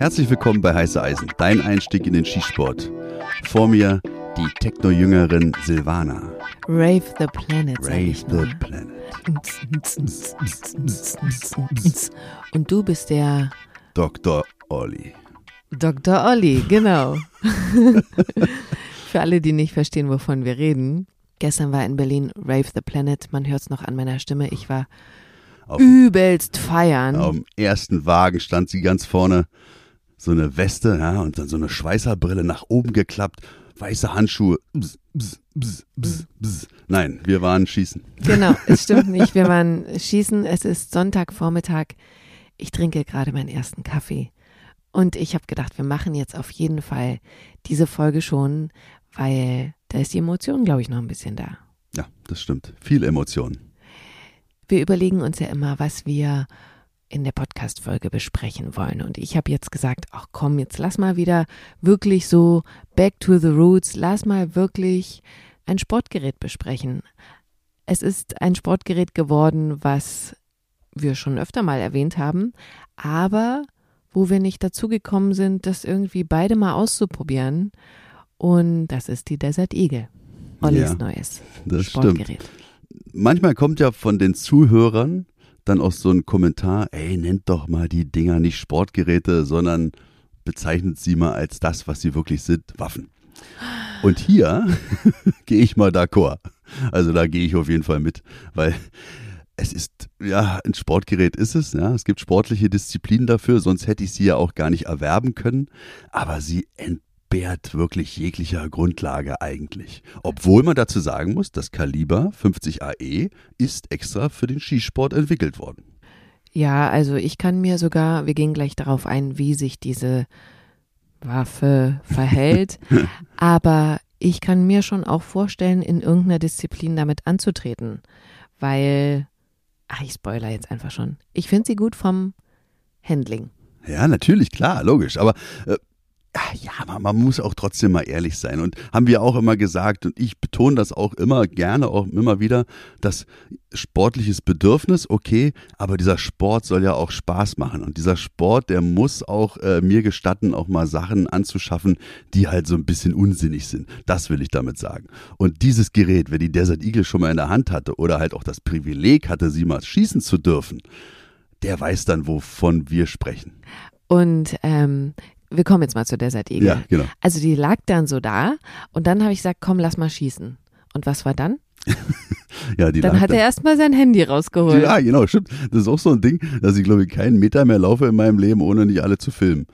Herzlich willkommen bei Heiße Eisen, dein Einstieg in den Skisport. Vor mir die Techno-Jüngerin Silvana. Rave the Planet, Rave the. Planet. Und du bist der Dr. Olli. Dr. Olli, genau. Für alle, die nicht verstehen, wovon wir reden. Gestern war in Berlin Rave the Planet. Man hört es noch an meiner Stimme. Ich war Auf, übelst feiern. auf dem ersten Wagen stand sie ganz vorne, so eine Weste, ja, und dann so eine Schweißerbrille nach oben geklappt, weiße Handschuhe. Bzz, bzz, bzz, bzz, bzz. Nein, wir waren schießen. Genau, es stimmt nicht. Wir waren schießen. Es ist Sonntagvormittag. Ich trinke gerade meinen ersten Kaffee. Und ich habe gedacht, wir machen jetzt auf jeden Fall diese Folge schon, weil da ist die Emotion, glaube ich, noch ein bisschen da. Ja, das stimmt. Viel Emotionen. Wir überlegen uns ja immer, was wir in der Podcast-Folge besprechen wollen. Und ich habe jetzt gesagt, ach komm, jetzt lass mal wieder wirklich so back to the roots, lass mal wirklich ein Sportgerät besprechen. Es ist ein Sportgerät geworden, was wir schon öfter mal erwähnt haben, aber wo wir nicht dazu gekommen sind, das irgendwie beide mal auszuprobieren. Und das ist die Desert Eagle. Ollis Ja, neues Das stimmt. Manchmal kommt ja von den Zuhörern dann auch so ein Kommentar, ey, nennt doch mal die Dinger nicht Sportgeräte, sondern bezeichnet sie mal als das, was sie wirklich sind, Waffen. Und hier gehe ich mal d'accord. Also da gehe ich auf jeden Fall mit, weil es ist, ja, ein Sportgerät ist es, ja. Es gibt sportliche Disziplinen dafür, sonst hätte ich sie ja auch gar nicht erwerben können. Aber sie entbehrt wirklich jeglicher Grundlage eigentlich. Obwohl man dazu sagen muss, das Kaliber 50 AE ist extra für den Skisport entwickelt worden. Ja, also ich kann mir sogar, wir gehen gleich darauf ein, wie sich diese Waffe verhält, aber ich kann mir schon auch vorstellen, in irgendeiner Disziplin damit anzutreten, weil, ach, ich spoiler jetzt einfach schon. Ich finde sie gut vom Handling. Ja, natürlich, klar, logisch. Aber äh, ja, man, man muss auch trotzdem mal ehrlich sein. Und haben wir auch immer gesagt, und ich betone das auch immer gerne, auch immer wieder, dass sportliches Bedürfnis, okay, aber dieser Sport soll ja auch Spaß machen. Und dieser Sport, der muss auch äh, mir gestatten, auch mal Sachen anzuschaffen, die halt so ein bisschen unsinnig sind. Das will ich damit sagen. Und dieses Gerät, wer die Desert Eagle schon mal in der Hand hatte oder halt auch das Privileg hatte, sie mal schießen zu dürfen, der weiß dann, wovon wir sprechen. Und ähm, wir kommen jetzt mal zu Desert Eagle. Ja, genau. Also die lag dann so da und dann habe ich gesagt, komm, lass mal schießen. Und was war dann? Ja, die Dann hat da. er erstmal sein Handy rausgeholt. Ja, genau, stimmt. Das ist auch so ein Ding, dass ich glaube ich keinen Meter mehr laufe in meinem Leben, ohne nicht alle zu filmen.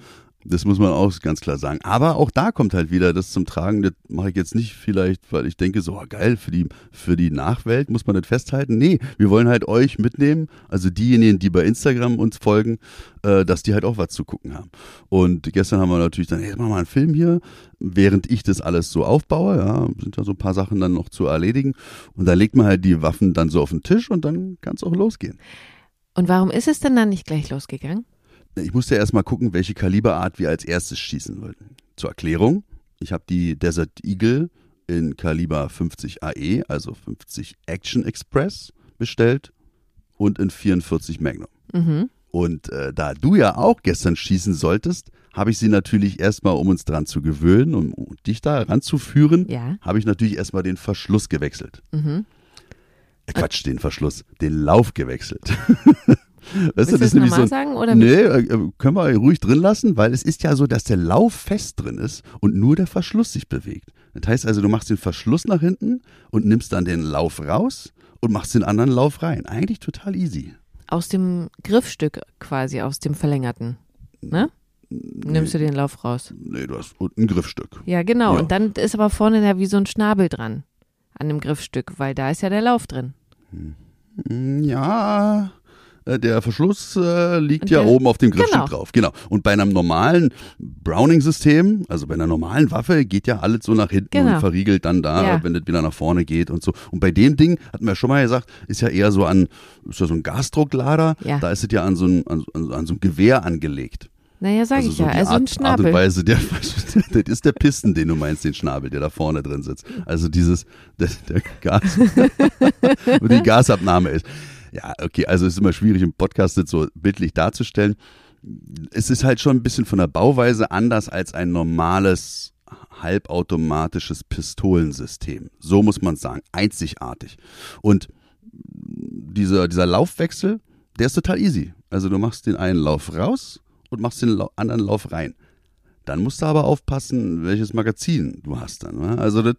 Das muss man auch ganz klar sagen. Aber auch da kommt halt wieder das zum Tragen. Das mache ich jetzt nicht vielleicht, weil ich denke, so oh, geil, für die, für die Nachwelt muss man das festhalten. Nee, wir wollen halt euch mitnehmen, also diejenigen, die bei Instagram uns folgen, äh, dass die halt auch was zu gucken haben. Und gestern haben wir natürlich dann, hey, machen wir mal einen Film hier, während ich das alles so aufbaue, ja, sind ja so ein paar Sachen dann noch zu erledigen. Und da legt man halt die Waffen dann so auf den Tisch und dann kann es auch losgehen. Und warum ist es denn dann nicht gleich losgegangen? Ich musste erst mal gucken, welche Kaliberart wir als erstes schießen wollten. Zur Erklärung, ich habe die Desert Eagle in Kaliber 50 AE, also 50 Action Express, bestellt und in 44 Magnum. Mhm. Und äh, da du ja auch gestern schießen solltest, habe ich sie natürlich erstmal, um uns dran zu gewöhnen und um dich da ranzuführen, Ja. habe ich natürlich erstmal den Verschluss gewechselt. Mhm. Äh, Quatsch, den Verschluss, den Lauf gewechselt. weißt Willst du das normal sagen oder Nee, äh, können wir ruhig drin lassen, weil es ist ja so, dass der Lauf fest drin ist und nur der Verschluss sich bewegt. Das heißt also, du machst den Verschluss nach hinten und nimmst dann den Lauf raus und machst den anderen Lauf rein. Eigentlich total easy. aus dem Griffstück quasi, aus dem verlängerten. Ne? Nimmst du den Lauf raus. Nee, du hast unten ein Griffstück. Ja, genau. Ja. Und dann ist aber vorne ja wie so ein Schnabel dran an dem Griffstück, weil da ist ja der Lauf drin. Mm, Ja, äh, der Verschluss äh, liegt Und ja der- oben auf dem Griffstück genau. drauf. Genau. Und bei einem normalen Browning-System, also bei einer normalen Waffe, geht ja alles so nach hinten Genau. und verriegelt dann da, Ja. wenn das wieder nach vorne geht und so. Und bei dem Ding, hatten wir ja schon mal gesagt, ist ja eher so an, ist ja so ein Gasdrucklader, Ja. da ist es ja an so ein, an, an, so ein Gewehr angelegt. Naja, sag also ich so ja. Also Art, ein Art und Schnabel. Weise, der, das ist der Pisten, den du meinst, den Schnabel, der da vorne drin sitzt. Also dieses, der, der Gas, wo die Gasabnahme ist. Ja, okay, also es ist immer schwierig im Podcast jetzt so bildlich darzustellen. Es ist halt schon ein bisschen von der Bauweise anders als ein normales halbautomatisches Pistolensystem. So muss man sagen, einzigartig. Und dieser, dieser Laufwechsel, der ist total easy. Also du machst den einen Lauf raus und machst den anderen Lauf rein. Dann musst du aber aufpassen, welches Magazin du hast dann. Ne? Also das,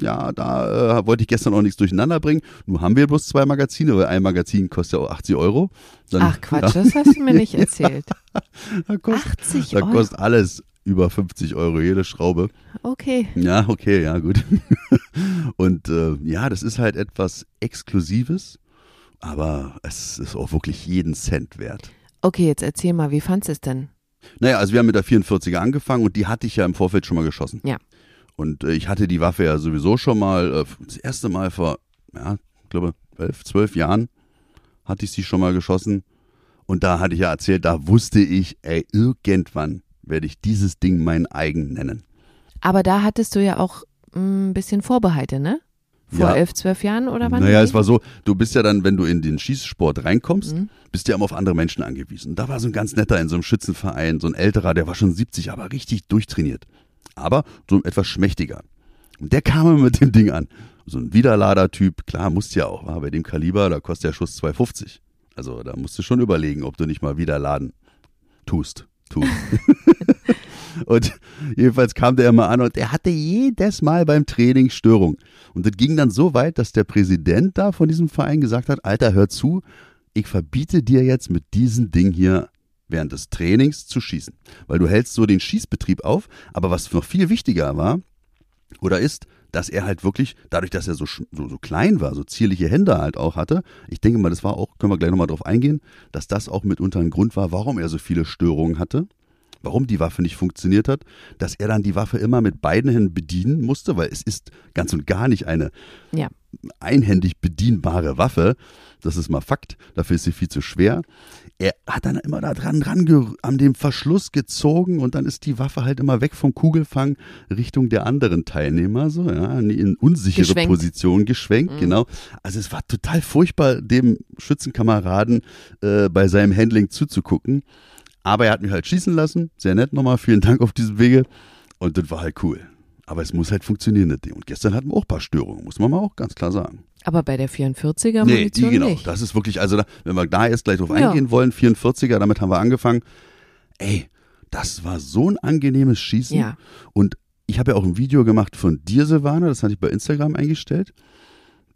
ja, da äh, wollte ich gestern auch nichts durcheinander bringen. Nun haben wir bloß zwei Magazine, weil ein Magazin kostet ja auch 80 Euro. Dann, Ach Quatsch, ja. das hast du mir nicht erzählt. da kostet, 80 Euro? Da kostet alles über 50 Euro jede Schraube. Okay. Ja, okay, ja, gut. Und äh, ja, das ist halt etwas Exklusives, aber es ist auch wirklich jeden Cent wert. Okay, jetzt erzähl mal, wie fandest du es denn? Naja, also wir haben mit der 44er angefangen und die hatte ich ja im Vorfeld schon mal geschossen. Ja. Und äh, ich hatte die Waffe ja sowieso schon mal, äh, das erste Mal vor, ja, ich glaube, elf, zwölf Jahren hatte ich sie schon mal geschossen. Und da hatte ich ja erzählt, da wusste ich, ey, irgendwann werde ich dieses Ding mein eigen nennen. Aber da hattest du ja auch mm, ein bisschen Vorbehalte, ne? Vor ja. elf, zwölf Jahren oder wann? Naja, es war so, du bist ja dann, wenn du in den Schießsport reinkommst, mhm. bist du ja immer auf andere Menschen angewiesen. Da war so ein ganz netter in so einem Schützenverein, so ein älterer, der war schon 70, aber richtig durchtrainiert. Aber so etwas schmächtiger. Und der kam immer mit dem Ding an. So ein Widerlader-Typ, klar, musst ja auch, war bei dem Kaliber, da kostet der Schuss 2,50. Also da musst du schon überlegen, ob du nicht mal wieder laden tust. tust. Und jedenfalls kam der immer an und er hatte jedes Mal beim Training Störung. Und das ging dann so weit, dass der Präsident da von diesem Verein gesagt hat, Alter, hör zu, ich verbiete dir jetzt mit diesem Ding hier während des Trainings zu schießen. Weil du hältst so den Schießbetrieb auf, aber was noch viel wichtiger war oder ist, dass er halt wirklich, dadurch, dass er so, so, so klein war, so zierliche Hände halt auch hatte, ich denke mal, das war auch, können wir gleich nochmal drauf eingehen, dass das auch mitunter ein Grund war, warum er so viele Störungen hatte warum die Waffe nicht funktioniert hat, dass er dann die Waffe immer mit beiden Händen bedienen musste, weil es ist ganz und gar nicht eine ja. einhändig bedienbare Waffe. Das ist mal Fakt. Dafür ist sie viel zu schwer. Er hat dann immer da dran, dran an dem Verschluss gezogen und dann ist die Waffe halt immer weg vom Kugelfang Richtung der anderen Teilnehmer, so, ja, in unsichere geschwenkt. Position geschwenkt, mhm. genau. Also es war total furchtbar, dem Schützenkameraden äh, bei seinem Handling zuzugucken. Aber er hat mich halt schießen lassen. Sehr nett nochmal. Vielen Dank auf diesem Wege. Und das war halt cool. Aber es muss halt funktionieren, das Ding. Und gestern hatten wir auch ein paar Störungen, muss man mal auch ganz klar sagen. Aber bei der 44er Munition nee, die, genau. Nicht. Das ist wirklich, also da, wenn wir da jetzt gleich drauf ja. eingehen wollen, 44er, damit haben wir angefangen. Ey, das war so ein angenehmes Schießen. Ja. Und ich habe ja auch ein Video gemacht von dir, Silvana, das hatte ich bei Instagram eingestellt.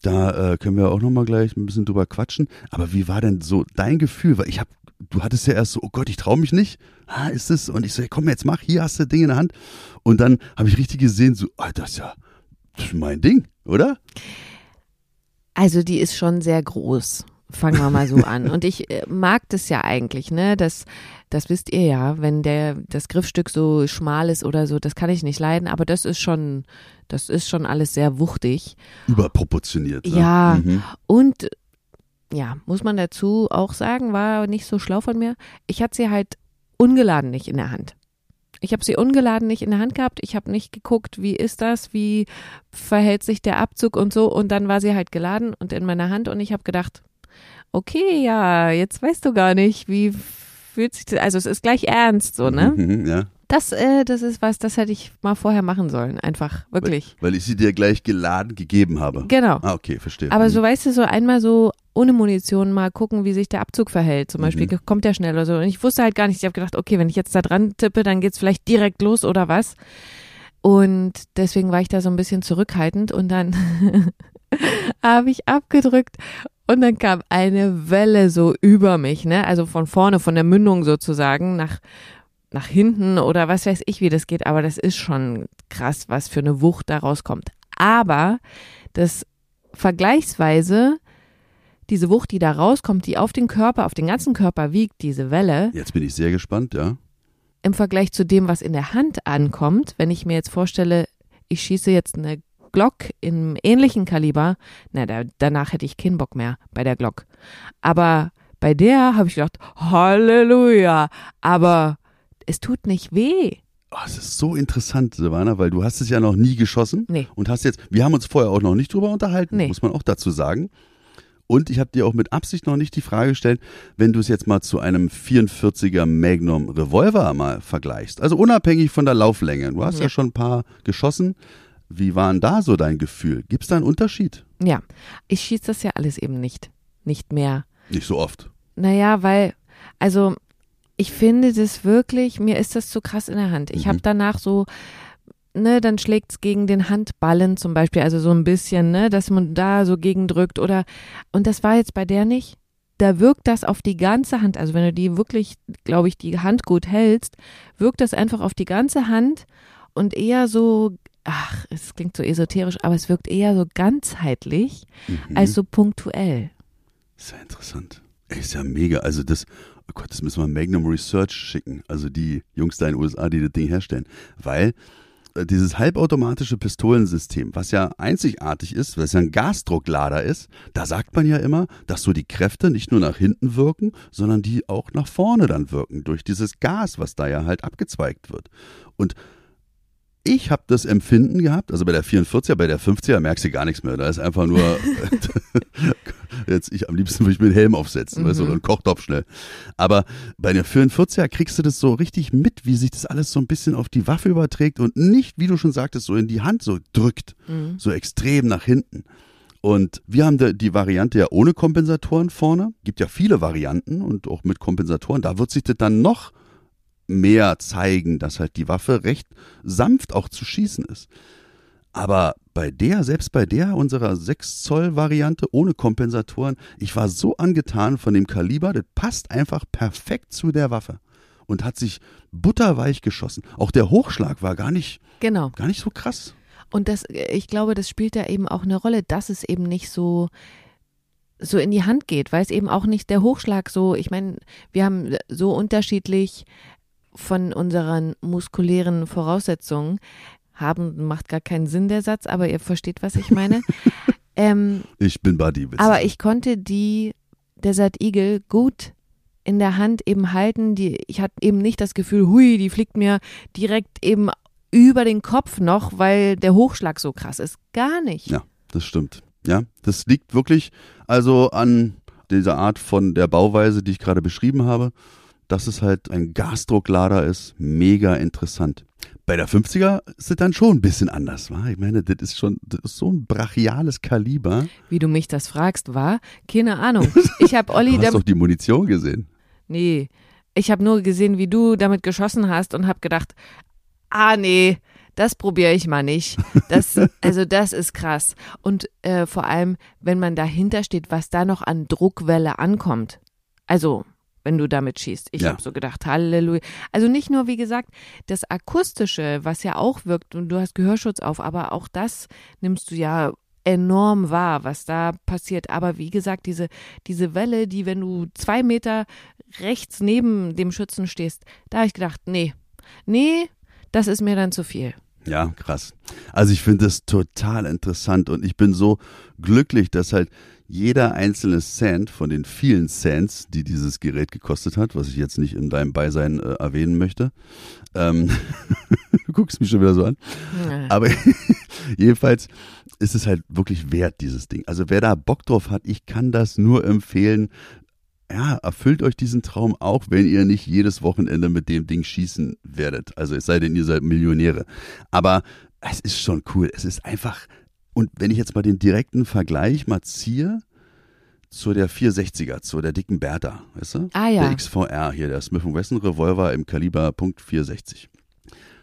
Da äh, können wir auch nochmal gleich ein bisschen drüber quatschen. Aber wie war denn so dein Gefühl? Weil ich habe du hattest ja erst so, oh Gott, ich traue mich nicht. Ah, ist es? Und ich so, komm, jetzt mach, hier hast du das Ding in der Hand. Und dann habe ich richtig gesehen, so, ah, das ist ja das ist mein Ding, oder? Also die ist schon sehr groß. Fangen wir mal so an. Und ich äh, mag das ja eigentlich, ne? Das, das wisst ihr ja, wenn der, das Griffstück so schmal ist oder so, das kann ich nicht leiden, aber das ist schon, das ist schon alles sehr wuchtig. Überproportioniert. Ne? Ja. Mhm. Und ja, muss man dazu auch sagen, war nicht so schlau von mir. Ich hatte sie halt ungeladen nicht in der Hand. Ich habe sie ungeladen nicht in der Hand gehabt. Ich habe nicht geguckt, wie ist das, wie verhält sich der Abzug und so. Und dann war sie halt geladen und in meiner Hand. Und ich habe gedacht, okay, ja, jetzt weißt du gar nicht, wie fühlt sich das. Also es ist gleich ernst, so, ne? Mhm, ja. Das, äh, das ist was, das hätte ich mal vorher machen sollen. Einfach, wirklich. Weil, weil ich sie dir gleich geladen gegeben habe. Genau. Ah, okay, verstehe. Aber mhm. so, weißt du, so einmal so ohne Munition mal gucken, wie sich der Abzug verhält. Zum Beispiel mhm. kommt der schnell oder so. Und ich wusste halt gar nicht. Ich habe gedacht, okay, wenn ich jetzt da dran tippe, dann geht's vielleicht direkt los oder was. Und deswegen war ich da so ein bisschen zurückhaltend und dann habe ich abgedrückt und dann kam eine Welle so über mich, ne? Also von vorne, von der Mündung sozusagen nach nach hinten oder was weiß ich, wie das geht, aber das ist schon krass, was für eine Wucht da rauskommt. Aber das vergleichsweise diese Wucht, die da rauskommt, die auf den Körper, auf den ganzen Körper wiegt, diese Welle. Jetzt bin ich sehr gespannt, ja. Im Vergleich zu dem, was in der Hand ankommt, wenn ich mir jetzt vorstelle, ich schieße jetzt eine Glock im ähnlichen Kaliber, na, da, danach hätte ich keinen Bock mehr bei der Glock. Aber bei der habe ich gedacht, Halleluja. Aber es tut nicht weh. Oh, es ist so interessant, Silvana, weil du hast es ja noch nie geschossen. Nee. Und hast jetzt, wir haben uns vorher auch noch nicht drüber unterhalten, nee. muss man auch dazu sagen. Und ich habe dir auch mit Absicht noch nicht die Frage gestellt, wenn du es jetzt mal zu einem 44er Magnum Revolver mal vergleichst. Also unabhängig von der Lauflänge. Du hast ja, ja schon ein paar geschossen. Wie war denn da so dein Gefühl? Gibt es da einen Unterschied? Ja, ich schieße das ja alles eben nicht. Nicht mehr. Nicht so oft. Naja, weil, also ich finde das wirklich, mir ist das zu krass in der Hand. Ich mhm. habe danach so, ne, dann schlägt es gegen den Handballen zum Beispiel, also so ein bisschen, ne, dass man da so gegendrückt oder, und das war jetzt bei der nicht. Da wirkt das auf die ganze Hand, also wenn du die wirklich, glaube ich, die Hand gut hältst, wirkt das einfach auf die ganze Hand und eher so, ach, es klingt so esoterisch, aber es wirkt eher so ganzheitlich mhm. als so punktuell. Sehr interessant. Ist ja mega. Also das, oh Gott, das müssen wir Magnum Research schicken. Also die Jungs da in den USA, die das Ding herstellen. Weil äh, dieses halbautomatische Pistolensystem, was ja einzigartig ist, was ja ein Gasdrucklader ist, da sagt man ja immer, dass so die Kräfte nicht nur nach hinten wirken, sondern die auch nach vorne dann wirken, durch dieses Gas, was da ja halt abgezweigt wird. Und ich habe das Empfinden gehabt, also bei der 44er, bei der 50er merkst du gar nichts mehr. Da ist einfach nur, jetzt ich am liebsten würde ich mir einen Helm aufsetzen, mhm. weißt du, oder einen Kochtopf schnell. Aber bei der 44er kriegst du das so richtig mit, wie sich das alles so ein bisschen auf die Waffe überträgt und nicht, wie du schon sagtest, so in die Hand so drückt, mhm. so extrem nach hinten. Und wir haben die Variante ja ohne Kompensatoren vorne. Gibt ja viele Varianten und auch mit Kompensatoren. Da wird sich das dann noch mehr zeigen, dass halt die Waffe recht sanft auch zu schießen ist. Aber bei der, selbst bei der unserer 6 Zoll Variante ohne Kompensatoren, ich war so angetan von dem Kaliber, das passt einfach perfekt zu der Waffe und hat sich butterweich geschossen. Auch der Hochschlag war gar nicht, genau. gar nicht so krass. Und das, ich glaube, das spielt da eben auch eine Rolle, dass es eben nicht so so in die Hand geht, weil es eben auch nicht der Hochschlag so, ich meine, wir haben so unterschiedlich von unseren muskulären Voraussetzungen haben, macht gar keinen Sinn der Satz, aber ihr versteht, was ich meine. ähm, ich bin Buddy. Aber ich konnte die Desert Eagle gut in der Hand eben halten. Die, ich hatte eben nicht das Gefühl, hui, die fliegt mir direkt eben über den Kopf noch, weil der Hochschlag so krass ist. Gar nicht. Ja, das stimmt. Ja, das liegt wirklich also an dieser Art von der Bauweise, die ich gerade beschrieben habe dass es halt ein Gasdrucklader ist, mega interessant. Bei der 50er ist es dann schon ein bisschen anders, wa? Ich meine, das ist schon das ist so ein brachiales Kaliber. Wie du mich das fragst, war? Keine Ahnung. Ich habe Olli. du hast doch die Munition gesehen. Nee, ich habe nur gesehen, wie du damit geschossen hast und habe gedacht, ah nee, das probiere ich mal nicht. Das, also das ist krass. Und äh, vor allem, wenn man dahinter steht, was da noch an Druckwelle ankommt. Also wenn du damit schießt. Ich ja. habe so gedacht, Halleluja. Also nicht nur, wie gesagt, das Akustische, was ja auch wirkt und du hast Gehörschutz auf, aber auch das nimmst du ja enorm wahr, was da passiert. Aber wie gesagt, diese, diese Welle, die, wenn du zwei Meter rechts neben dem Schützen stehst, da habe ich gedacht, nee, nee, das ist mir dann zu viel. Ja, krass. Also ich finde das total interessant und ich bin so glücklich, dass halt jeder einzelne Cent von den vielen Cents, die dieses Gerät gekostet hat, was ich jetzt nicht in deinem Beisein äh, erwähnen möchte. Ähm, du guckst mich schon wieder so an. Ja. Aber jedenfalls ist es halt wirklich wert, dieses Ding. Also wer da Bock drauf hat, ich kann das nur empfehlen. Ja, erfüllt euch diesen Traum auch, wenn ihr nicht jedes Wochenende mit dem Ding schießen werdet. Also es sei denn, ihr seid Millionäre. Aber es ist schon cool. Es ist einfach und wenn ich jetzt mal den direkten Vergleich mal ziehe zu der 460er, zu der dicken Bertha, weißt du? Ah ja. Der XVR hier, der Smith Wesson Revolver im Kaliber .460.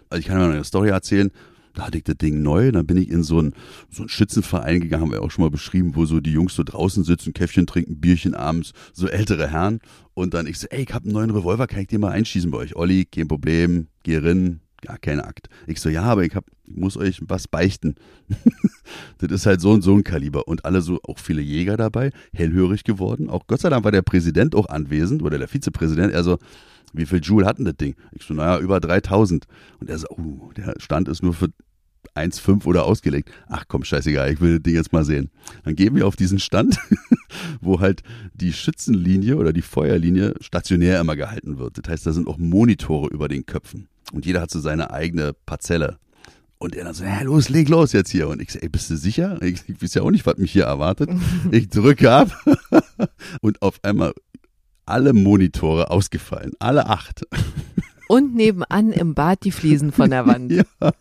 Also ich kann mal eine Story erzählen. Da hatte ich das Ding neu, dann bin ich in so einen, so einen Schützenverein gegangen, haben wir auch schon mal beschrieben, wo so die Jungs so draußen sitzen, Käffchen trinken, Bierchen abends, so ältere Herren. Und dann ich so, ey, ich hab einen neuen Revolver, kann ich den mal einschießen bei euch? Olli, kein Problem, geh rein, gar kein Akt. Ich so, ja, aber ich, hab, ich muss euch was beichten. das ist halt so und so ein Kaliber. Und alle so, auch viele Jäger dabei, hellhörig geworden. Auch Gott sei Dank war der Präsident auch anwesend oder der Vizepräsident. Er so, wie viel Joule hatten das Ding? Ich so, naja, über 3000. Und er so, oh, der Stand ist nur für 1,5 oder ausgelegt. Ach komm, scheißegal, ich will das Ding jetzt mal sehen. Dann gehen wir auf diesen Stand, wo halt die Schützenlinie oder die Feuerlinie stationär immer gehalten wird. Das heißt, da sind auch Monitore über den Köpfen. Und jeder hat so seine eigene Parzelle. Und er dann so, ja, los, leg los jetzt hier. Und ich so, ey, bist du sicher? Ich, ich weiß ja auch nicht, was mich hier erwartet. Ich drücke ab und auf einmal alle Monitore ausgefallen, alle acht. Und nebenan im Bad die Fliesen von der Wand. Ja.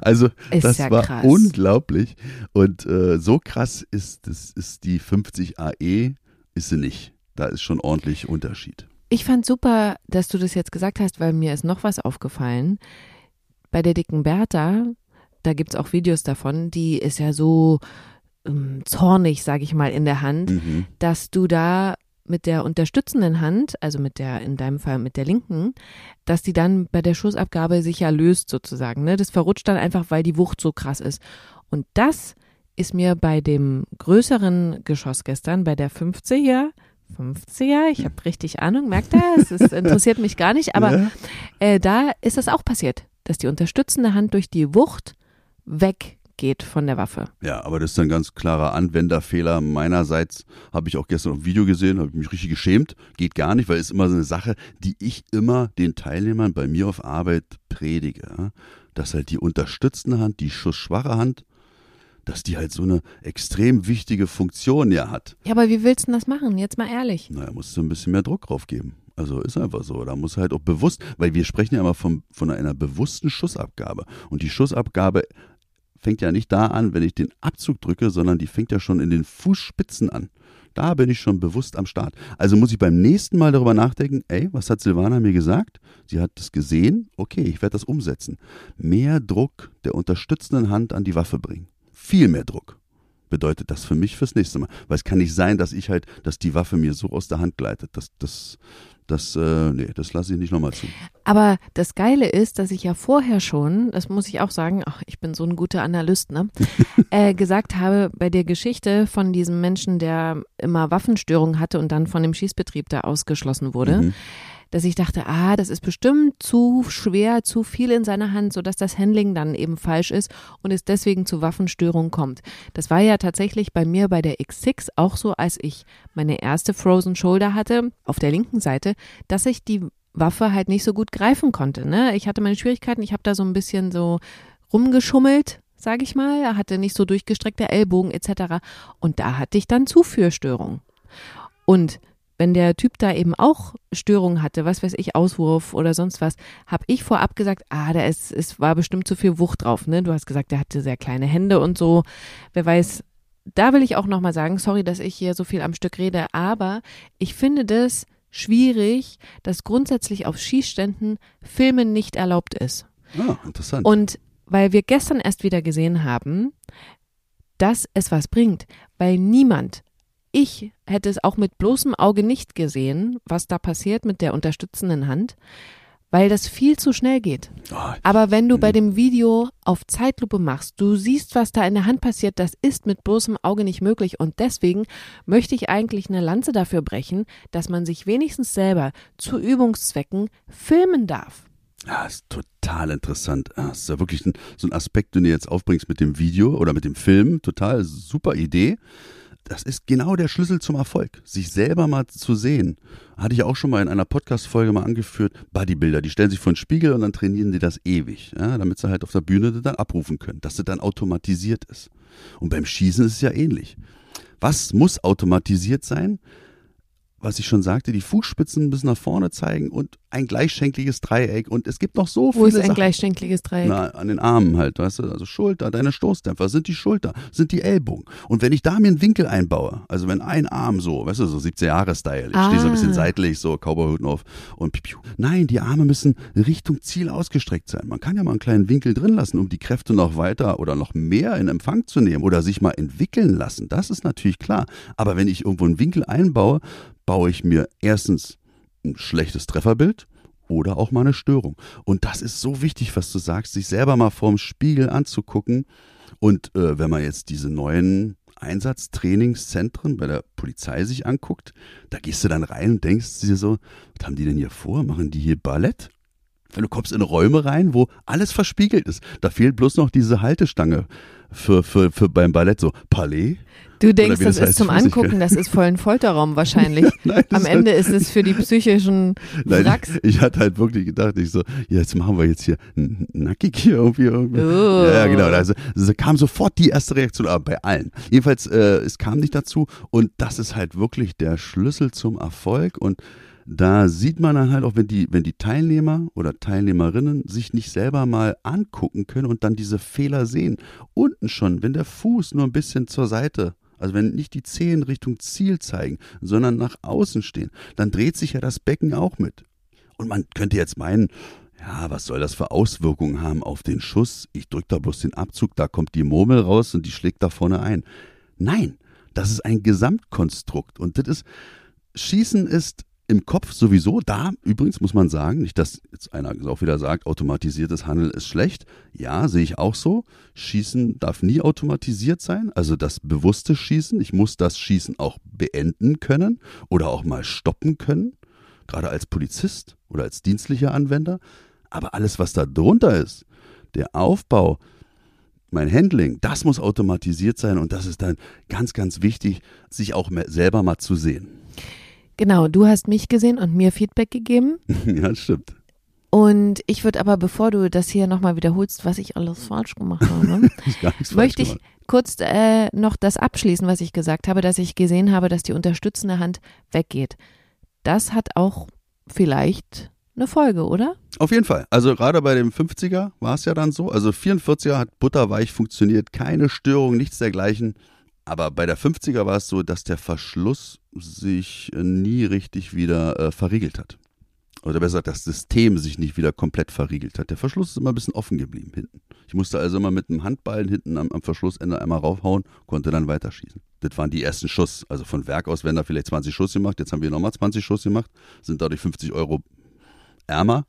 Also Ist das ja war krass. unglaublich. Und äh, so krass ist, das ist die 50 AE, ist sie nicht. Da ist schon ordentlich Unterschied. Ich fand super, dass du das jetzt gesagt hast, weil mir ist noch was aufgefallen. Bei der dicken Bertha, da gibt's auch Videos davon, die ist ja so ähm, zornig, sag ich mal, in der Hand, Mhm. dass du da mit der unterstützenden Hand, also mit der, in deinem Fall mit der linken, dass die dann bei der Schussabgabe sich ja löst sozusagen. Ne? Das verrutscht dann einfach, weil die Wucht so krass ist. Und das ist mir bei dem größeren Geschoss gestern, bei der 50er, 50er, ich habe richtig Ahnung, merkt ihr? Es ist, interessiert mich gar nicht, aber Ja. äh, da ist das auch passiert, dass die unterstützende Hand durch die Wucht weggeht von der Waffe. Ja, aber das ist ein ganz klarer Anwenderfehler meinerseits. Habe ich auch gestern auf Video gesehen, habe ich mich richtig geschämt. Geht gar nicht, weil es ist immer so eine Sache, die ich immer den Teilnehmern bei mir auf Arbeit predige. Dass halt die unterstützende Hand, die schussschwache Hand, dass die halt so eine extrem wichtige Funktion ja hat. Ja, aber wie willst du denn das machen? Jetzt mal ehrlich. Naja, musst du ein bisschen mehr Druck drauf geben. Also ist einfach so. Da muss halt auch bewusst, weil wir sprechen ja immer vom, von einer bewussten Schussabgabe. Und die Schussabgabe fängt ja nicht da an, wenn ich den Abzug drücke, sondern die fängt ja schon in den Fußspitzen an. Da bin ich schon bewusst am Start. Also muss ich beim nächsten Mal darüber nachdenken, ey, was hat Silvana mir gesagt? Sie hat es gesehen, okay, ich werde das umsetzen. Mehr Druck der unterstützenden Hand an die Waffe bringen. Viel mehr Druck bedeutet das für mich fürs nächste Mal. Weil es kann nicht sein, dass ich halt, dass die Waffe mir so aus der Hand gleitet. Das, das, das, äh, nee, das lasse ich nicht nochmal zu. Aber das Geile ist, dass ich ja vorher schon, das muss ich auch sagen, ach, ich bin so ein guter Analyst, ne, äh, gesagt habe, bei der Geschichte von diesem Menschen, der immer Waffenstörungen hatte und dann von dem Schießbetrieb da ausgeschlossen wurde, Mhm. Dass ich dachte, ah, das ist bestimmt zu schwer, zu viel in seiner Hand, sodass das Handling dann eben falsch ist und es deswegen zu Waffenstörungen kommt. Das war ja tatsächlich bei mir bei der X6 auch so, als ich meine erste Frozen Shoulder hatte, auf der linken Seite, dass ich die Waffe halt nicht so gut greifen konnte. Ne? Ich hatte meine Schwierigkeiten, ich habe da so ein bisschen so rumgeschummelt, sage ich mal, hatte nicht so durchgestreckte Ellbogen etc. Und da hatte ich dann Zuführstörungen. Und wenn der Typ da eben auch Störungen hatte, was weiß ich, Auswurf oder sonst was, habe ich vorab gesagt, ah, da ist, es war bestimmt zu viel Wucht drauf. Ne? Du hast gesagt, der hatte sehr kleine Hände und so. Wer weiß, da will ich auch nochmal sagen, sorry, dass ich hier so viel am Stück rede, aber ich finde das schwierig, dass grundsätzlich auf Schießständen Filmen nicht erlaubt ist. Ah, interessant. Und weil wir gestern erst wieder gesehen haben, dass es was bringt, weil niemand, ich hätte es auch mit bloßem Auge nicht gesehen, was da passiert mit der unterstützenden Hand, weil das viel zu schnell geht. Ah, Aber wenn du bei dem Video auf Zeitlupe machst, du siehst, was da in der Hand passiert, das ist mit bloßem Auge nicht möglich. Und deswegen möchte ich eigentlich eine Lanze dafür brechen, dass man sich wenigstens selber zu Übungszwecken filmen darf. Ja, ist total interessant. Ja, ist ja wirklich ein, so ein Aspekt, den du jetzt aufbringst mit dem Video oder mit dem Film. Total super Idee. Das ist genau der Schlüssel zum Erfolg. Sich selber mal zu sehen. Hatte ich auch schon mal in einer Podcast-Folge mal angeführt. Bodybuilder, die stellen sich vor den Spiegel und dann trainieren die das ewig, ja, damit sie halt auf der Bühne dann abrufen können, dass das dann automatisiert ist. Und beim Schießen ist es ja ähnlich. Was muss automatisiert sein? Was ich schon sagte, die Fußspitzen bis nach vorne zeigen und ein gleichschenkliges Dreieck. Und es gibt noch so Wo viele ist ein Sachen. gleichschenkliges Dreieck? Na, an den Armen halt, weißt du, also Schulter, deine Stoßdämpfer sind die Schulter, sind die Ellbogen. Und wenn ich da mir einen Winkel einbaue, also wenn ein Arm so, weißt du, so 17-Jahre-Style, ich stehe so ein bisschen Ah. seitlich, so Cowboyhut auf und piu, piu. Nein, die Arme müssen Richtung Ziel ausgestreckt sein. Man kann ja mal einen kleinen Winkel drin lassen, um die Kräfte noch weiter oder noch mehr in Empfang zu nehmen oder sich mal entwickeln lassen. Das ist natürlich klar. Aber wenn ich irgendwo einen Winkel einbaue, baue ich mir erstens ein schlechtes Trefferbild oder auch mal eine Störung. Und das ist so wichtig, was du sagst, sich selber mal vorm Spiegel anzugucken. Und äh, wenn man jetzt diese neuen Einsatztrainingszentren bei der Polizei sich anguckt, da gehst du dann rein und denkst dir so, was haben die denn hier vor? Machen die hier Ballett? Wenn du kommst in Räume rein, wo alles verspiegelt ist, da fehlt bloß noch diese Haltestange für, für, für beim Ballett so Palais. Du denkst, das, das ist zum Angucken, das ist voll ein Folterraum wahrscheinlich. Nein, Am Ende ist es für die psychischen Nein, Wracks. ich, ich hatte halt wirklich gedacht, ich so, ja, jetzt machen wir jetzt hier nackig hier irgendwie. irgendwie. Oh. Ja, ja, genau. Also, also kam sofort die erste Reaktion, aber bei allen. Jedenfalls, äh, es kam nicht dazu und das ist halt wirklich der Schlüssel zum Erfolg und da sieht man dann halt auch, wenn die, wenn die Teilnehmer oder Teilnehmerinnen sich nicht selber mal angucken können und dann diese Fehler sehen. Unten schon, wenn der Fuß nur ein bisschen zur Seite, also wenn nicht die Zehen Richtung Ziel zeigen, sondern nach außen stehen, dann dreht sich ja das Becken auch mit. Und man könnte jetzt meinen, ja, was soll das für Auswirkungen haben auf den Schuss? Ich drücke da bloß den Abzug, da kommt die Murmel raus und die schlägt da vorne ein. Nein, das ist ein Gesamtkonstrukt und das ist, Schießen ist im Kopf sowieso da. Übrigens muss man sagen, nicht, dass jetzt einer auch wieder sagt, automatisiertes Handeln ist schlecht. Ja, sehe ich auch so. Schießen darf nie automatisiert sein. Also das bewusste Schießen. Ich muss das Schießen auch beenden können oder auch mal stoppen können. Gerade als Polizist oder als dienstlicher Anwender. Aber alles, was da drunter ist, der Aufbau, mein Handling, das muss automatisiert sein und das ist dann ganz, ganz wichtig, sich auch selber mal zu sehen. Genau, du hast mich gesehen und mir Feedback gegeben. ja, das stimmt. Und ich würde aber, bevor du das hier nochmal wiederholst, was ich alles falsch gemacht habe, nichts möchte ich kurz äh, noch das abschließen, was ich gesagt habe, dass ich gesehen habe, dass die unterstützende Hand weggeht. Das hat auch vielleicht eine Folge, oder? Auf jeden Fall. Also gerade bei dem 50er war es ja dann so. Also 44er hat butterweich funktioniert, keine Störung, nichts dergleichen. Aber bei der 50er war es so, dass der Verschluss sich äh, nie richtig wieder äh, verriegelt hat. Oder besser gesagt, das System sich nicht wieder komplett verriegelt hat. Der Verschluss ist immer ein bisschen offen geblieben hinten. Ich musste also immer mit einem Handballen hinten am, am Verschlussende einmal raufhauen, konnte dann weiterschießen. Das waren die ersten Schuss. Also von Werk aus werden da vielleicht 20 Schuss gemacht. Jetzt haben wir nochmal 20 Schuss gemacht, sind dadurch 50 Euro ärmer.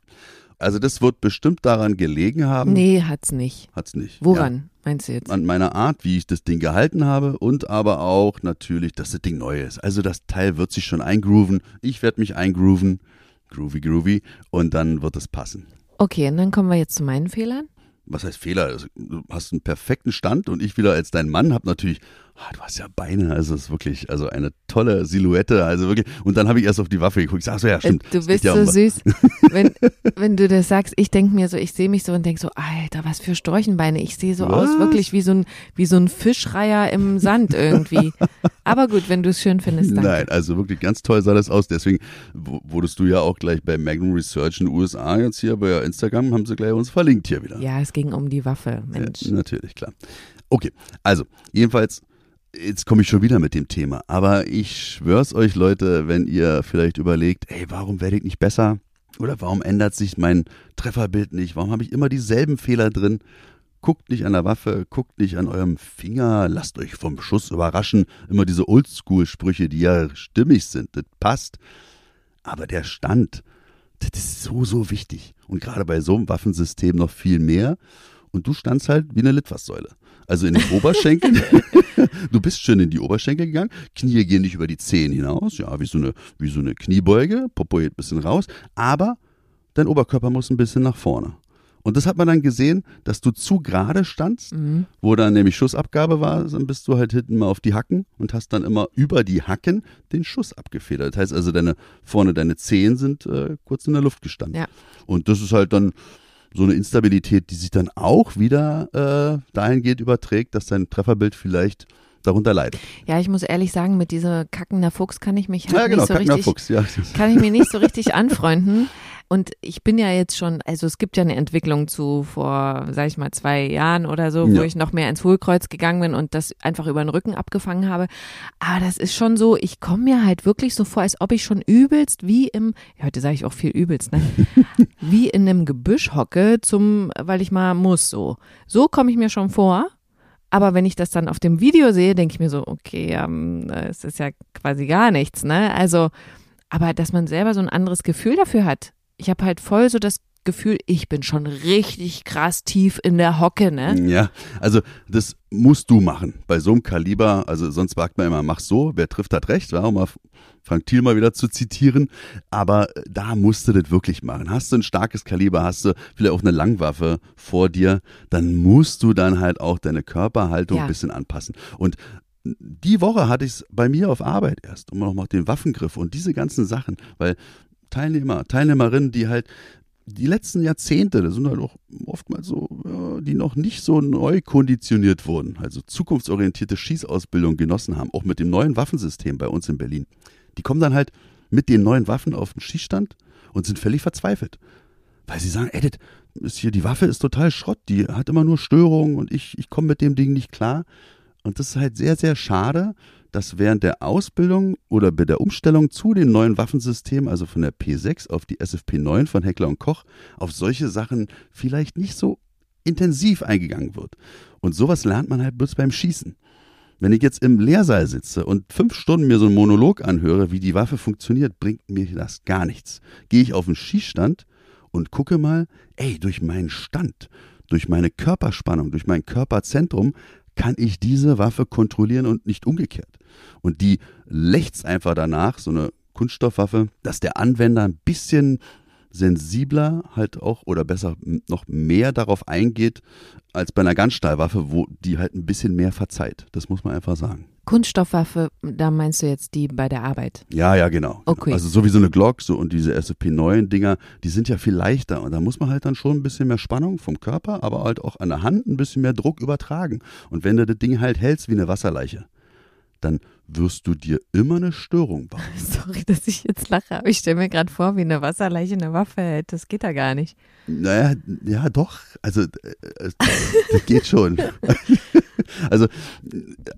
Also das wird bestimmt daran gelegen haben. Nee, hat's nicht. Hat's nicht. Woran meinst du jetzt? Ja, an meiner Art, wie ich das Ding gehalten habe und aber auch natürlich, dass das Ding neu ist. Also das Teil wird sich schon eingrooven. Ich werde mich eingrooven. Groovy, groovy. Und dann wird es passen. Okay, und dann kommen wir jetzt zu meinen Fehlern. Was heißt Fehler? Also, Du hast einen perfekten Stand und ich wieder als dein Mann habe natürlich, ah, du hast ja Beine, also es ist wirklich, also eine tolle Silhouette, also wirklich. Und dann habe ich erst auf die Waffe geguckt. Ich sag so, ja, stimmt. Äh, Du Es geht bist ja so um- süß. Wenn, wenn du das sagst, ich denke mir so, ich sehe mich so und denke so, Alter, was für Storchenbeine. Ich sehe so aus, Was? wirklich wie so ein, wie so ein Fischreiher im Sand irgendwie. Aber gut, wenn du es schön findest, danke. Nein, also wirklich ganz toll sah das aus. Deswegen wurdest du ja auch gleich bei Magnum Research in den USA jetzt hier bei Instagram, haben sie gleich uns verlinkt hier wieder. Ja, es ging um die Waffe, Mensch. Ja, natürlich, klar. Okay, also jedenfalls, jetzt komme ich schon wieder mit dem Thema. Aber ich schwör's euch, Leute, wenn ihr vielleicht überlegt, ey, warum werde ich nicht besser? Oder warum ändert sich mein Trefferbild nicht? Warum habe ich immer dieselben Fehler drin? Guckt nicht an der Waffe, guckt nicht an eurem Finger, lasst euch vom Schuss überraschen. Immer diese Oldschool-Sprüche, die ja stimmig sind, das passt. Aber der Stand, das ist so, so wichtig. Und gerade bei so einem Waffensystem noch viel mehr. Und du standst halt wie eine Litfaßsäule. Also in den Oberschenkeln. du bist schön in die Oberschenkel gegangen. Knie gehen nicht über die Zehen hinaus. Ja, wie so eine, wie so eine Kniebeuge. Popo geht ein bisschen raus. Aber dein Oberkörper muss ein bisschen nach vorne. Und das hat man dann gesehen, dass du zu gerade standst, Mhm. wo dann nämlich Schussabgabe war, dann bist du halt hinten mal auf die Hacken und hast dann immer über die Hacken den Schuss abgefedert. Das heißt also, deine vorne deine Zehen sind äh, kurz in der Luft gestanden. Ja. Und das ist halt dann so eine Instabilität, die sich dann auch wieder äh, dahingehend überträgt, dass dein Trefferbild vielleicht darunter leidet. Ja, ich muss ehrlich sagen, mit dieser kackender Fuchs kann ich mich halt ja, genau, nicht so richtig Fuchs, ja. kann ich mir nicht so richtig anfreunden. Und ich bin ja jetzt schon, also es gibt ja eine Entwicklung zu vor, sag ich mal, zwei Jahren oder so, wo Ja. ich noch mehr ins Hohlkreuz gegangen bin und das einfach über den Rücken abgefangen habe. Aber das ist schon so, ich komme mir halt wirklich so vor, als ob ich schon übelst wie im, ja, heute sage ich auch viel übelst, ne? wie in einem Gebüsch hocke zum, weil ich mal muss so. So komme ich mir schon vor. Aber wenn ich das dann auf dem Video sehe, denke ich mir so, okay, ähm, es ist ja quasi gar nichts, ne? Also, aber dass man selber so ein anderes Gefühl dafür hat. Ich habe halt voll so das Gefühl, ich bin schon richtig krass tief in der Hocke, ne? Ja, also das musst du machen. Bei so einem Kaliber, also sonst sagt man immer, mach so, wer trifft, hat recht, war, um mal Frank Thiel mal wieder zu zitieren. Aber da musst du das wirklich machen. Hast du ein starkes Kaliber, hast du vielleicht auch eine Langwaffe vor dir, dann musst du dann halt auch deine Körperhaltung Ja. ein bisschen anpassen. Und die Woche hatte ich es bei mir auf Arbeit erst, um nochmal den Waffengriff und diese ganzen Sachen, weil Teilnehmer, Teilnehmerinnen, die halt die letzten Jahrzehnte, das sind halt auch oftmals so, die noch nicht so neu konditioniert wurden, also zukunftsorientierte Schießausbildung genossen haben, auch mit dem neuen Waffensystem bei uns in Berlin. Die kommen dann halt mit den neuen Waffen auf den Schießstand und sind völlig verzweifelt. Weil sie sagen, Edit, ist hier, die Waffe ist total Schrott, die hat immer nur Störungen und ich, ich komme mit dem Ding nicht klar. Und das ist halt sehr, sehr schade, dass während der Ausbildung oder bei der Umstellung zu den neuen Waffensystemen, also von der P6 auf die SFP9 von Heckler und Koch, auf solche Sachen vielleicht nicht so intensiv eingegangen wird. Und sowas lernt man halt bloß beim Schießen. Wenn ich jetzt im Lehrsaal sitze und fünf Stunden mir so einen Monolog anhöre, wie die Waffe funktioniert, bringt mir das gar nichts. Gehe ich auf den Schießstand und gucke mal, ey, durch meinen Stand, durch meine Körperspannung, durch mein Körperzentrum kann ich diese Waffe kontrollieren und nicht umgekehrt. Und die lächzt einfach danach, so eine Kunststoffwaffe, dass der Anwender ein bisschen sensibler halt auch oder besser noch mehr darauf eingeht als bei einer Ganzstahlwaffe, wo die halt ein bisschen mehr verzeiht. Das muss man einfach sagen. Kunststoffwaffe, da meinst du jetzt die bei der Arbeit. Ja, ja, genau. Okay. Also so wie so eine Glock so und diese SFP-9-Dinger, die sind ja viel leichter und da muss man halt dann schon ein bisschen mehr Spannung vom Körper, aber halt auch an der Hand ein bisschen mehr Druck übertragen. Und wenn du das Ding halt hältst wie eine Wasserleiche, dann wirst du dir immer eine Störung bauen. Sorry, dass ich jetzt lache, aber ich stelle mir gerade vor, wie eine Wasserleiche eine Waffe hält. Das geht da gar nicht. Naja, ja, doch. Also, äh, äh, das geht schon. Also,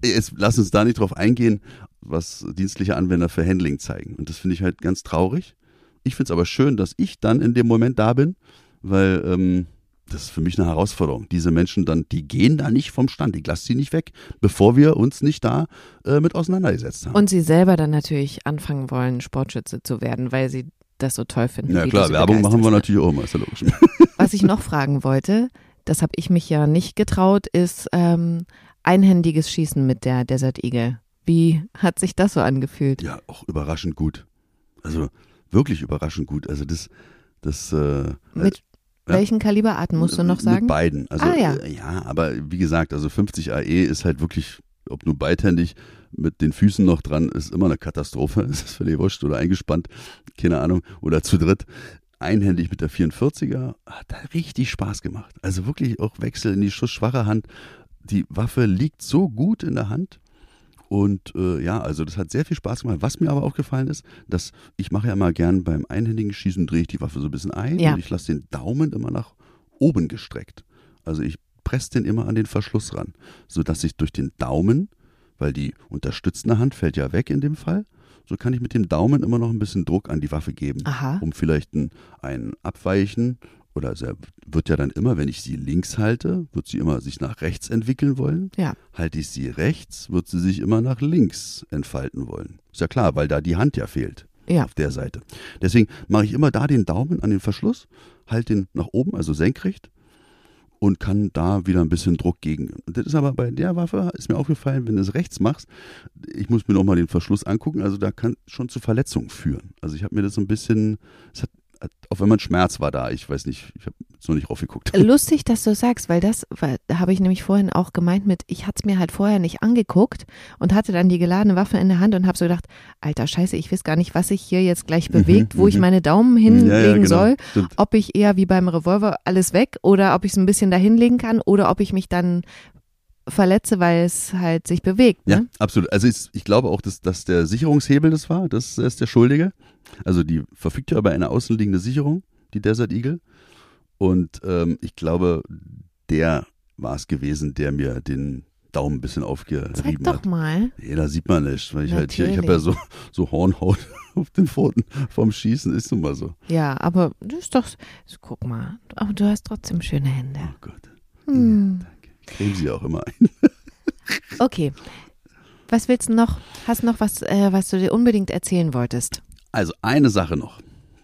jetzt lass uns da nicht drauf eingehen, was dienstliche Anwender für Handling zeigen. Und das finde ich halt ganz traurig. Ich finde es aber schön, dass ich dann in dem Moment da bin, weil ähm, das ist für mich eine Herausforderung. Diese Menschen dann, die gehen da nicht vom Stand, ich lasse sie nicht weg, bevor wir uns nicht da äh, mit auseinandergesetzt haben. Und sie selber dann natürlich anfangen wollen, Sportschütze zu werden, weil sie das so toll finden. ja klar, Werbung machen wir ne? natürlich auch immer, ist ja logisch. Was ich noch fragen wollte, das habe ich mich ja nicht getraut, ist ähm, einhändiges Schießen mit der Desert Eagle. Wie hat sich das so angefühlt? Ja, auch überraschend gut. Also wirklich überraschend gut. Also das, das äh, Mit ja. welchen Kaliberarten musst du noch sagen? Mit beiden. Also, Ah, ja. äh, ja, aber wie gesagt, also 50 AE ist halt wirklich, ob nur beidhändig mit den Füßen noch dran, ist immer eine Katastrophe. Es ist völlig wurscht oder eingespannt, keine Ahnung, oder zu dritt. Einhändig mit der 44er hat da richtig Spaß gemacht. Also wirklich auch Wechsel in die schussschwache Hand. Die Waffe liegt so gut in der Hand. Und äh, ja, also das hat sehr viel Spaß gemacht. Was mir aber aufgefallen ist, dass ich mache ja immer gern beim einhändigen Schießen, drehe ich die Waffe so ein bisschen ein Ja. und ich lasse den Daumen immer nach oben gestreckt. Also ich presse den immer an den Verschluss ran, sodass ich durch den Daumen, weil die unterstützende Hand fällt ja weg in dem Fall, so kann ich mit dem Daumen immer noch ein bisschen Druck an die Waffe geben, Aha. um vielleicht ein, ein Abweichen oder also er wird ja dann immer, wenn ich sie links halte, wird sie immer sich nach rechts entwickeln wollen. Ja. Halte ich sie rechts, wird sie sich immer nach links entfalten wollen. Ist ja klar, weil da die Hand ja fehlt Ja. auf der Seite. Deswegen mache ich immer da den Daumen an den Verschluss, halte den nach oben, also senkrecht und kann da wieder ein bisschen Druck gegen. Und das ist aber bei der Waffe, ist mir aufgefallen, wenn du es rechts machst, ich muss mir nochmal den Verschluss angucken, also da kann schon zu Verletzungen führen. Also ich habe mir das so ein bisschen, es hat, auch wenn man Schmerz war da, ich weiß nicht, ich habe jetzt noch nicht raufgeguckt. Lustig, dass du sagst, weil das habe ich nämlich vorhin auch gemeint mit, ich hatte es mir halt vorher nicht angeguckt und hatte dann die geladene Waffe in der Hand und habe so gedacht, alter Scheiße, ich weiß gar nicht, was sich hier jetzt gleich bewegt, wo ich mhm. meine Daumen hinlegen Ja, ja, genau. soll, Stimmt. ob ich eher wie beim Revolver alles weg oder ob ich es ein bisschen da hinlegen kann oder ob ich mich dann verletze, weil es halt sich bewegt. Ja, Ne? absolut. Also ich, ich glaube auch, dass, dass der Sicherungshebel das war, das ist der Schuldige. Also die verfügt ja über eine außenliegende Sicherung, die Desert Eagle. Und ähm, ich glaube, der war es gewesen, der mir den Daumen ein bisschen Zeig aufgerieben doch hat. mal. Ja, da sieht man nicht, weil ich halt hier, ich habe Natürlich. ja so, so Hornhaut auf den Pfoten vom Schießen, ist nun mal so. Ja, aber das ist doch, guck mal, aber du hast trotzdem schöne Hände. Oh Gott. Hm. Ja, danke. Creme sie auch immer ein. Okay. Was willst du noch? Hast du noch was, äh, was du dir unbedingt erzählen wolltest? Also eine Sache noch.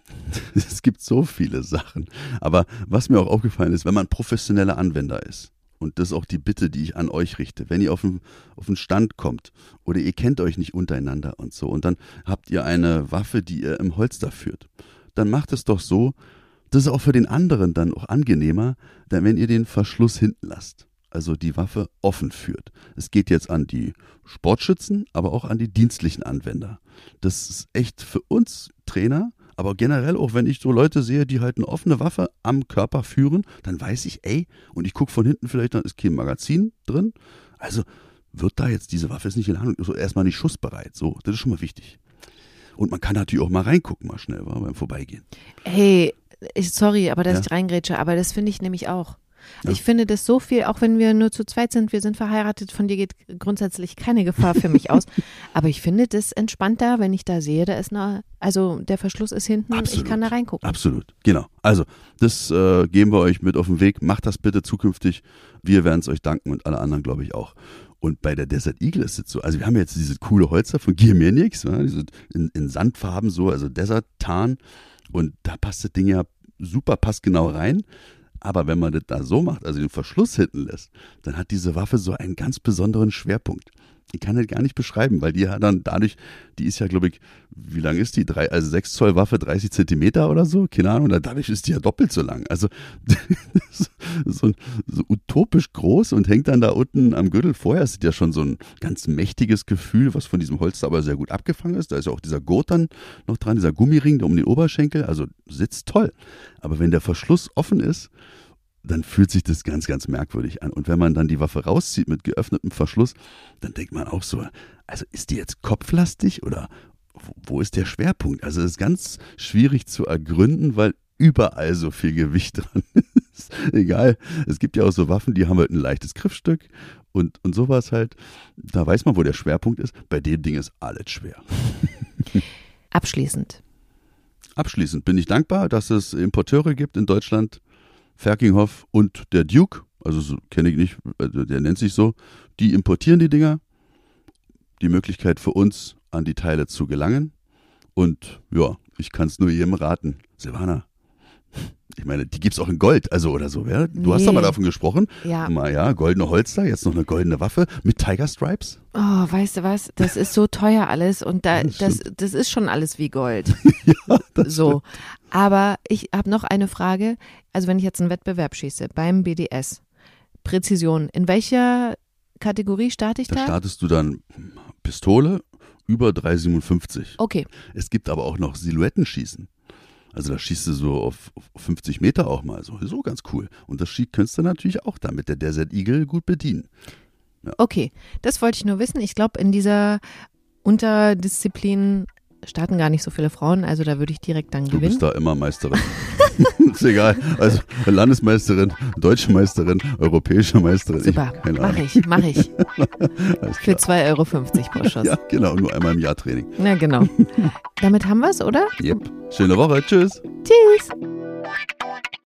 es gibt so viele Sachen. Aber was mir auch aufgefallen ist, wenn man professioneller Anwender ist, und das ist auch die Bitte, die ich an euch richte, wenn ihr auf den, auf den Stand kommt oder ihr kennt euch nicht untereinander und so und dann habt ihr eine Waffe, die ihr im Holster führt, dann macht es doch so, das ist auch für den anderen dann auch angenehmer, denn wenn ihr den Verschluss hinten lasst, also die Waffe offen führt. Es geht jetzt an die Sportschützen, aber auch an die dienstlichen Anwender. Das ist echt für uns Trainer aber generell auch, wenn ich so Leute sehe, die halt eine offene Waffe am Körper führen, dann weiß ich, ey, und ich gucke von hinten vielleicht, dann ist kein Magazin drin. Also wird da jetzt diese Waffe ist nicht in Hand, so erstmal nicht schussbereit. So, das ist schon mal wichtig. Und man kann natürlich auch mal reingucken, mal schnell, beim Vorbeigehen. Hey, ich, sorry, aber dass Ja. ich reingrätsche, aber das finde ich nämlich auch. Ja. Ich finde das so viel, auch wenn wir nur zu zweit sind, wir sind verheiratet, von dir geht grundsätzlich keine Gefahr für mich aus. Aber ich finde das entspannter, wenn ich da sehe, da ist eine, also der Verschluss ist hinten, Absolut. ich kann da reingucken. Absolut, genau. Also, das äh, geben wir euch mit auf den Weg. Macht das bitte zukünftig. Wir werden es euch danken und alle anderen, glaube ich, auch. Und bei der Desert Eagle ist es so, also wir haben jetzt diese coole Holzer von Gearmanix, ja, diese in, in Sandfarben so, also Desert Tarn. Und da passt das Ding ja super passgenau rein. Aber wenn man das da so macht, also den Verschluss hinten lässt, dann hat diese Waffe so einen ganz besonderen Schwerpunkt. Ich kann das gar nicht beschreiben, weil die ja dann dadurch, die ist ja, glaube ich, wie lang ist die? Drei, also 6 Zoll Waffe, 30 Zentimeter oder so? Keine Ahnung, dadurch ist die ja doppelt so lang. Also so, so utopisch groß und hängt dann da unten am Gürtel. Vorher ist ja schon so ein ganz mächtiges Gefühl, was von diesem Holster aber sehr gut abgefangen ist. Da ist ja auch dieser Gurt dann noch dran, dieser Gummiring um den Oberschenkel. Also sitzt toll. Aber wenn der Verschluss offen ist, dann fühlt sich das ganz, ganz merkwürdig an. Und wenn man dann die Waffe rauszieht mit geöffnetem Verschluss, dann denkt man auch so, also ist die jetzt kopflastig oder wo, ist der Schwerpunkt? Also es ist ganz schwierig zu ergründen, weil überall so viel Gewicht dran ist. Egal, es gibt ja auch so Waffen, die haben halt ein leichtes Griffstück und, und sowas halt. Da weiß man, wo der Schwerpunkt ist. Bei dem Ding ist alles schwer. Abschließend. Abschließend bin ich dankbar, dass es Importeure gibt in Deutschland, Ferkinghoff und der Duke, also so, kenne ich nicht, also der nennt sich so, die importieren die Dinger, die Möglichkeit für uns an die Teile zu gelangen und ja, ich kann es nur jedem raten. Silvana, ich meine, die gibt's auch in Gold, also oder so, ja? Du hast doch mal Nee. davon gesprochen. Ja. Mal ja, goldene Holster, jetzt noch eine goldene Waffe mit Tiger Stripes. Oh, weißt du was? Das ist so teuer alles und da, Das das, das ist schon alles wie Gold. ja, So. Aber ich habe noch eine Frage. Also wenn ich jetzt einen Wettbewerb schieße beim BDS, Präzision, in welcher Kategorie starte ich Da da? startest du dann Pistole über 3,57. Okay, Es gibt aber auch noch Silhouettenschießen. Also da schießt du so auf, auf 50 Meter auch mal. So, so ganz cool. Und das schie- könntest du natürlich auch damit der Desert Eagle gut bedienen. okay. Das wollte ich nur wissen. Ich glaube, in dieser Unterdisziplin starten gar nicht so viele Frauen, also da würde ich direkt dann Du gewinnen. bist da immer Meisterin. ist egal. Also Landesmeisterin, deutsche Meisterin, europäische Meisterin. Super, Ich, keine mach Ahnung. ich, mach ich. Für klar. 2,50 Euro pro Schuss. Ja, genau. Nur einmal im Jahr Training. Na genau. Damit haben wir es, oder? Yep. Schöne Woche. Tschüss. Tschüss.